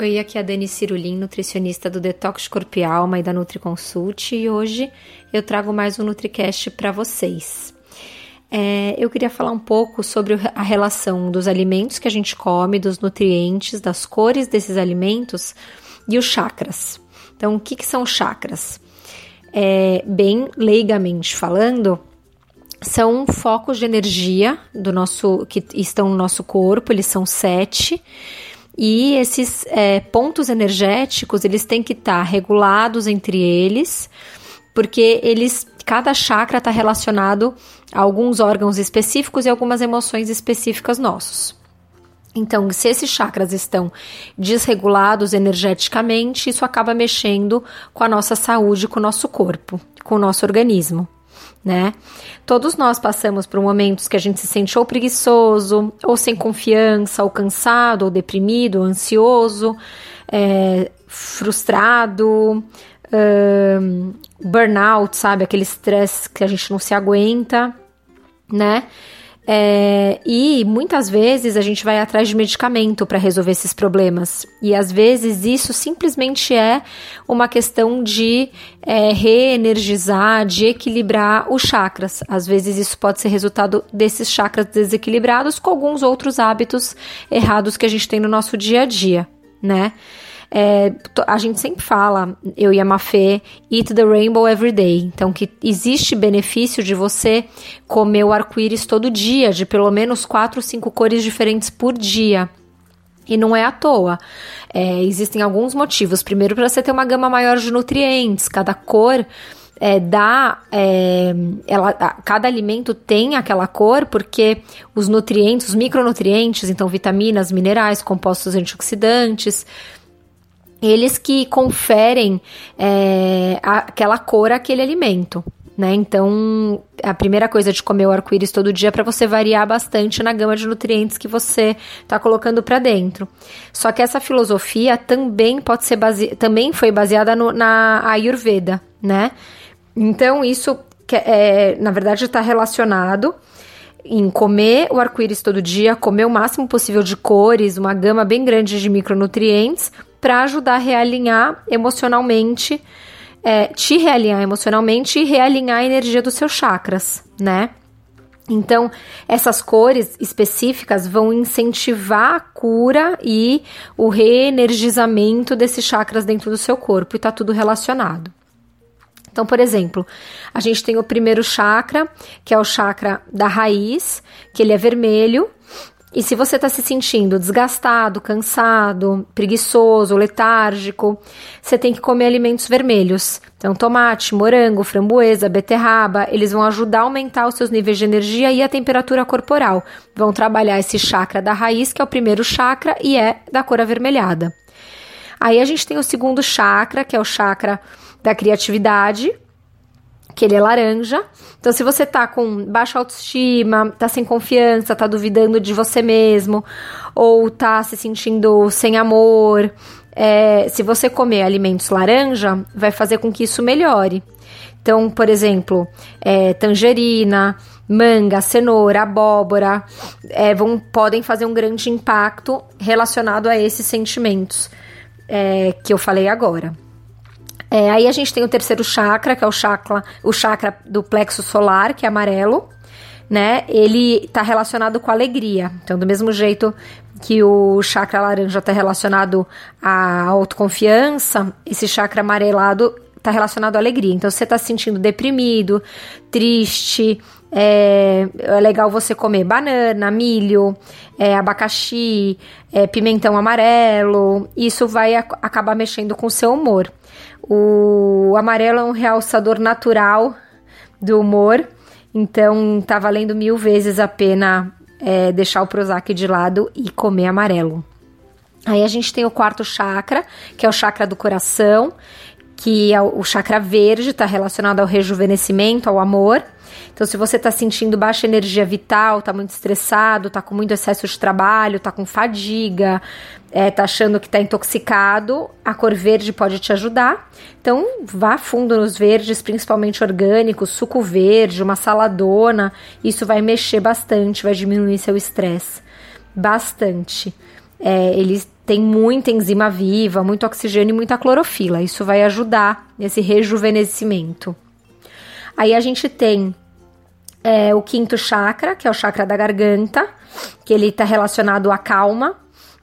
Oi, aqui é a Dani Cirulim, nutricionista do Detox Corpo e Alma e da NutriConsult, e hoje eu trago mais um NutriCast para vocês. É, eu queria falar um pouco sobre a relação dos alimentos que a gente come, dos nutrientes, das cores desses alimentos e os chakras. Então, o que, que são chakras? É, bem leigamente falando, são focos de energia do nosso que estão no nosso corpo, eles são sete e esses é, pontos energéticos, eles têm que estar tá regulados entre eles, porque eles, cada chakra está relacionado a alguns órgãos específicos e algumas emoções específicas nossos. Então, se esses chakras estão desregulados energeticamente, isso acaba mexendo com a nossa saúde, com o nosso corpo, com o nosso organismo né? Todos nós passamos por momentos que a gente se sente ou preguiçoso, ou sem confiança, ou cansado, ou deprimido, ou ansioso, é, frustrado, um, burnout, sabe? Aquele estresse que a gente não se aguenta, né? É, e muitas vezes a gente vai atrás de medicamento para resolver esses problemas. E às vezes isso simplesmente é uma questão de é, reenergizar, de equilibrar os chakras. Às vezes isso pode ser resultado desses chakras desequilibrados com alguns outros hábitos errados que a gente tem no nosso dia a dia, né? É, a gente sempre fala, eu e a Mafê, eat the rainbow every day. Então, que existe benefício de você comer o arco-íris todo dia, de pelo menos quatro ou cinco cores diferentes por dia. E não é à toa. É, existem alguns motivos. Primeiro, para você ter uma gama maior de nutrientes. Cada cor é, dá. É, ela, cada alimento tem aquela cor porque os nutrientes, os micronutrientes, então vitaminas, minerais, compostos antioxidantes, eles que conferem é, aquela cor àquele alimento. Né? Então, a primeira coisa de comer o arco-íris todo dia é para você variar bastante na gama de nutrientes que você está colocando para dentro. Só que essa filosofia também pode ser base... também foi baseada no, na Ayurveda, né? Então, isso é, na verdade está relacionado em comer o arco-íris todo dia, comer o máximo possível de cores, uma gama bem grande de micronutrientes, para ajudar a realinhar emocionalmente, é, te realinhar emocionalmente e realinhar a energia dos seus chakras, né? Então, essas cores específicas vão incentivar a cura e o reenergizamento desses chakras dentro do seu corpo, e tá tudo relacionado. Então, por exemplo, a gente tem o primeiro chakra, que é o chakra da raiz, que ele é vermelho. E se você está se sentindo desgastado, cansado, preguiçoso, letárgico, você tem que comer alimentos vermelhos. Então, tomate, morango, framboesa, beterraba, eles vão ajudar a aumentar os seus níveis de energia e a temperatura corporal. Vão trabalhar esse chakra da raiz, que é o primeiro chakra e é da cor avermelhada. Aí a gente tem o segundo chakra, que é o chakra da criatividade, que ele é laranja. Então, se você tá com baixa autoestima, tá sem confiança, tá duvidando de você mesmo, ou tá se sentindo sem amor, é, se você comer alimentos laranja, vai fazer com que isso melhore. Então, por exemplo, é, tangerina, manga, cenoura, abóbora, é, vão, podem fazer um grande impacto relacionado a esses sentimentos é, que eu falei agora. É, aí a gente tem o terceiro chakra, que é o chakra, o chakra do plexo solar, que é amarelo, né? Ele está relacionado com alegria. Então, do mesmo jeito que o chakra laranja está relacionado à autoconfiança, esse chakra amarelado está relacionado à alegria. Então, você está se sentindo deprimido, triste, é, é, legal você comer banana, milho, é, abacaxi, é, pimentão amarelo. Isso vai acabar mexendo com o seu humor. O amarelo é um realçador natural do humor, então tá valendo mil vezes a pena é, deixar o Prozac de lado e comer amarelo. Aí a gente tem o quarto chakra, que é o chakra do coração, que é o chakra verde, está relacionado ao rejuvenescimento, ao amor. Então, se você está sentindo baixa energia vital, está muito estressado, está com muito excesso de trabalho, está com fadiga, é, achando que está intoxicado, a cor verde pode te ajudar. Então, vá fundo nos verdes, principalmente orgânicos, suco verde, uma saladona. Isso vai mexer bastante, vai diminuir seu estresse. Bastante. É, eles têm muita enzima viva, muito oxigênio e muita clorofila. Isso vai ajudar nesse rejuvenescimento. Aí a gente tem é, o quinto chakra, que é o chakra da garganta, que ele está relacionado à calma,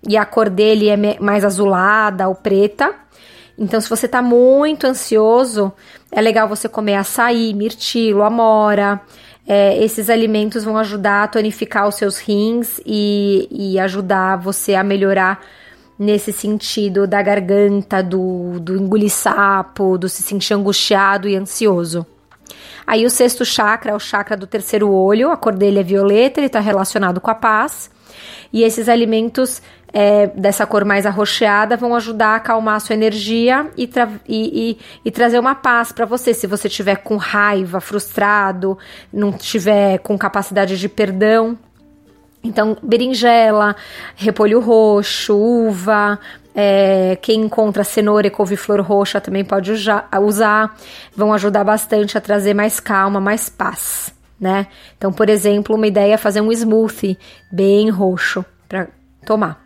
e a cor dele é mais azulada ou preta. Então, se você está muito ansioso, é legal você comer açaí, mirtilo, amora. É, esses alimentos vão ajudar a tonificar os seus rins e, e ajudar você a melhorar nesse sentido da garganta, do, do engolir sapo, do se sentir angustiado e ansioso. Aí o sexto chakra é o chakra do terceiro olho, a cor dele é violeta, ele está relacionado com a paz. E esses alimentos é, dessa cor mais arroxeada vão ajudar a acalmar a sua energia e, tra e, e, e trazer uma paz para você. Se você estiver com raiva, frustrado, não estiver com capacidade de perdão. Então, berinjela, repolho roxo, uva, é, quem encontra cenoura e couve-flor roxa também pode usar, vão ajudar bastante a trazer mais calma, mais paz, né? Então, por exemplo, uma ideia é fazer um smoothie bem roxo para tomar.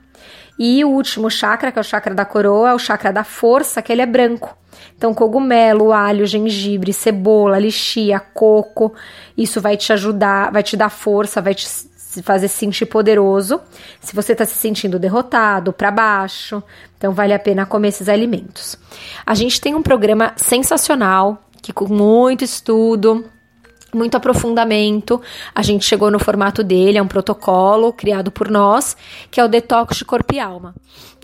E o último chakra, que é o chakra da coroa, é o chakra da força, que ele é branco. Então, cogumelo, alho, gengibre, cebola, lixia, coco, isso vai te ajudar, vai te dar força, vai te fazer se sentir poderoso. Se você está se sentindo derrotado, para baixo, então vale a pena comer esses alimentos. A gente tem um programa sensacional que com muito estudo, muito aprofundamento. A gente chegou no formato dele, é um protocolo criado por nós, que é o detox de corpo e alma.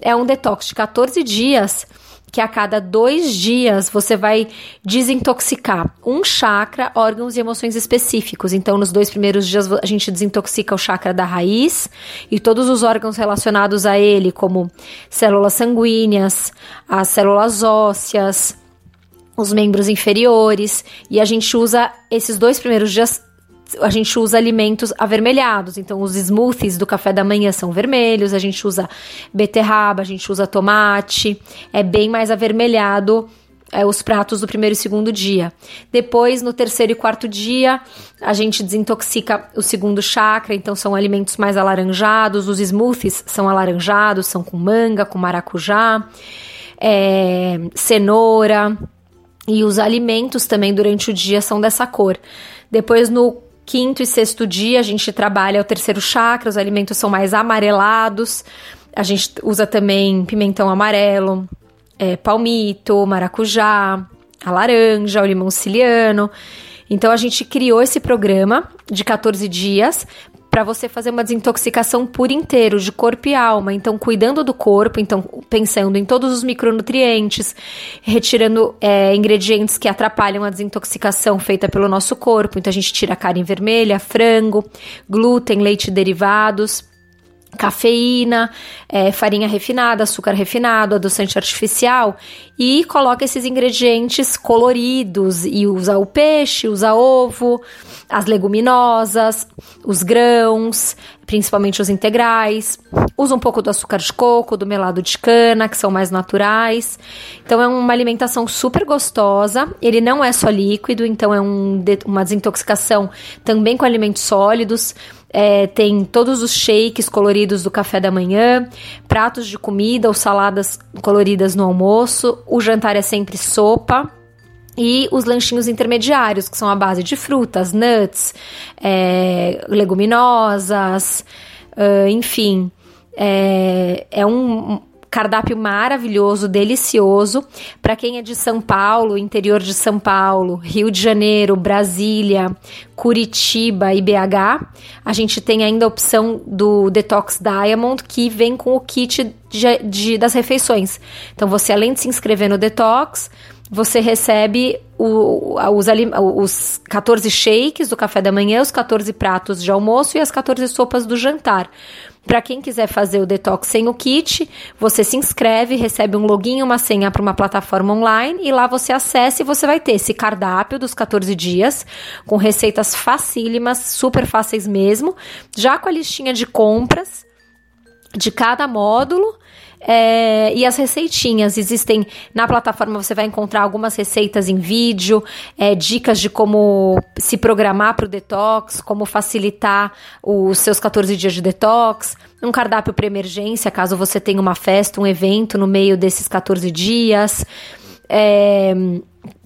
É um detox de 14 dias que a cada dois dias você vai desintoxicar um chakra, órgãos e emoções específicos. Então, nos dois primeiros dias, a gente desintoxica o chakra da raiz e todos os órgãos relacionados a ele, como células sanguíneas, as células ósseas, os membros inferiores. E a gente usa esses dois primeiros dias a gente usa alimentos avermelhados. Então, os smoothies do café da manhã são vermelhos, a gente usa beterraba, a gente usa tomate. É bem mais avermelhado é, os pratos do primeiro e segundo dia. Depois, no terceiro e quarto dia, a gente desintoxica o segundo chakra, então são alimentos mais alaranjados. Os smoothies são alaranjados, são com manga, com maracujá, é, cenoura. E os alimentos também durante o dia são dessa cor. Depois, no Quinto e sexto dia a gente trabalha o terceiro chakra, os alimentos são mais amarelados. A gente usa também pimentão amarelo, é, palmito, maracujá, a laranja, o limão siciliano. Então a gente criou esse programa de 14 dias para você fazer uma desintoxicação por inteiro, de corpo e alma. Então, cuidando do corpo, então pensando em todos os micronutrientes, retirando é, ingredientes que atrapalham a desintoxicação feita pelo nosso corpo. Então, a gente tira carne vermelha, frango, glúten, leite derivados cafeína, é, farinha refinada, açúcar refinado, adoçante artificial e coloca esses ingredientes coloridos e usa o peixe, usa ovo, as leguminosas, os grãos, principalmente os integrais, usa um pouco do açúcar de coco, do melado de cana, que são mais naturais. Então é uma alimentação super gostosa. Ele não é só líquido, então é um, uma desintoxicação também com alimentos sólidos. É, tem todos os shakes coloridos do café da manhã, pratos de comida ou saladas coloridas no almoço. O jantar é sempre sopa. E os lanchinhos intermediários, que são a base de frutas, nuts, é, leguminosas, uh, enfim. É, é um, cardápio maravilhoso, delicioso. Para quem é de São Paulo, interior de São Paulo, Rio de Janeiro, Brasília, Curitiba e BH, a gente tem ainda a opção do Detox Diamond, que vem com o kit de, de, das refeições. Então, você além de se inscrever no Detox, você recebe o, os, os 14 shakes do café da manhã, os 14 pratos de almoço e as 14 sopas do jantar. Para quem quiser fazer o detox sem o kit, você se inscreve, recebe um login uma senha para uma plataforma online e lá você acessa e você vai ter esse cardápio dos 14 dias com receitas facílimas, super fáceis mesmo, já com a listinha de compras de cada módulo é, e as receitinhas existem na plataforma. Você vai encontrar algumas receitas em vídeo, é, dicas de como se programar para o detox, como facilitar os seus 14 dias de detox, um cardápio para emergência caso você tenha uma festa, um evento no meio desses 14 dias. É,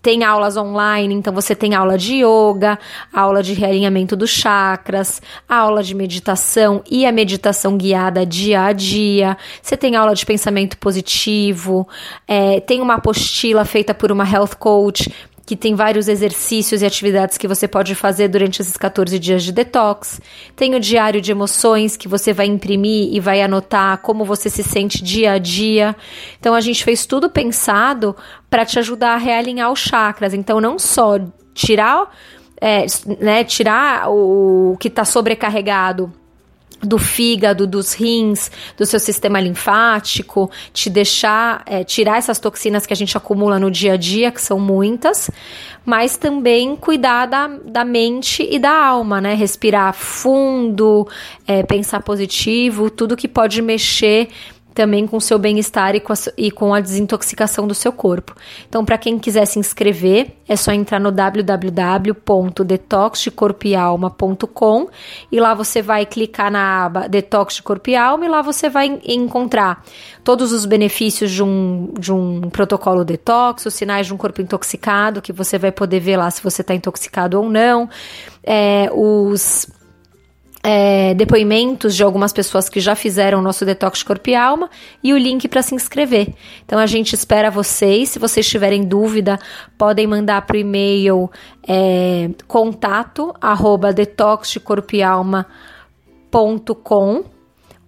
tem aulas online, então você tem aula de yoga, aula de realinhamento dos chakras, aula de meditação e a meditação guiada dia a dia. Você tem aula de pensamento positivo, é, tem uma apostila feita por uma health coach que tem vários exercícios e atividades que você pode fazer durante esses 14 dias de detox. Tem o diário de emoções que você vai imprimir e vai anotar como você se sente dia a dia. Então a gente fez tudo pensado para te ajudar a realinhar os chakras. Então não só tirar, é, né, tirar o que está sobrecarregado do fígado, dos rins, do seu sistema linfático, te deixar é, tirar essas toxinas que a gente acumula no dia a dia, que são muitas, mas também cuidar da, da mente e da alma, né? Respirar fundo, é, pensar positivo, tudo que pode mexer também com o seu bem-estar e, e, com a desintoxicação do seu corpo. Então, para quem quiser se inscrever, é só entrar no www.detoxdecorpoealma.com e lá você vai clicar na aba Detox de Corpo e Alma e lá você vai encontrar todos os benefícios de um, de um protocolo detox, os sinais de um corpo intoxicado, que você vai poder ver lá se você está intoxicado ou não, é, os é, depoimentos de algumas pessoas que já fizeram o nosso detox corpo e alma e o link para se inscrever. Então a gente espera vocês. Se vocês tiverem dúvida, podem mandar para o e-mail é, contato arroba detoxdecorpoealma.com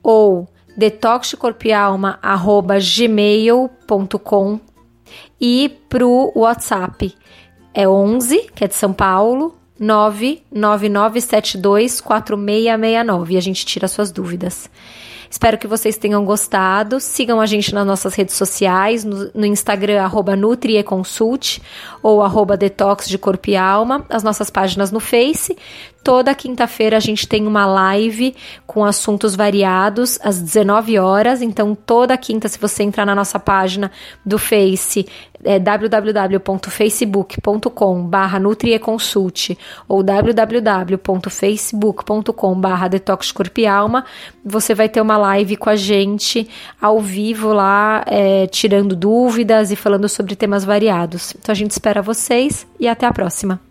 ou detoxdecorpoealma.gmail.com e para o WhatsApp é 11, que é de São Paulo, 999724669 e a gente tira suas dúvidas. Espero que vocês tenham gostado. Sigam a gente nas nossas redes sociais, no, no Instagram, arroba NutriEconsult ou arroba Detox de Corpo e Alma, as nossas páginas no Face. Toda quinta-feira a gente tem uma live com assuntos variados às 19 horas. Então, toda quinta, se você entrar na nossa página do Face, é www.facebook.com barra NutrieConsult ou www.facebook.com barra Detox Corpo e Alma, você vai ter uma live com a gente ao vivo lá, é, tirando dúvidas e falando sobre temas variados. Então, a gente espera vocês e até a próxima!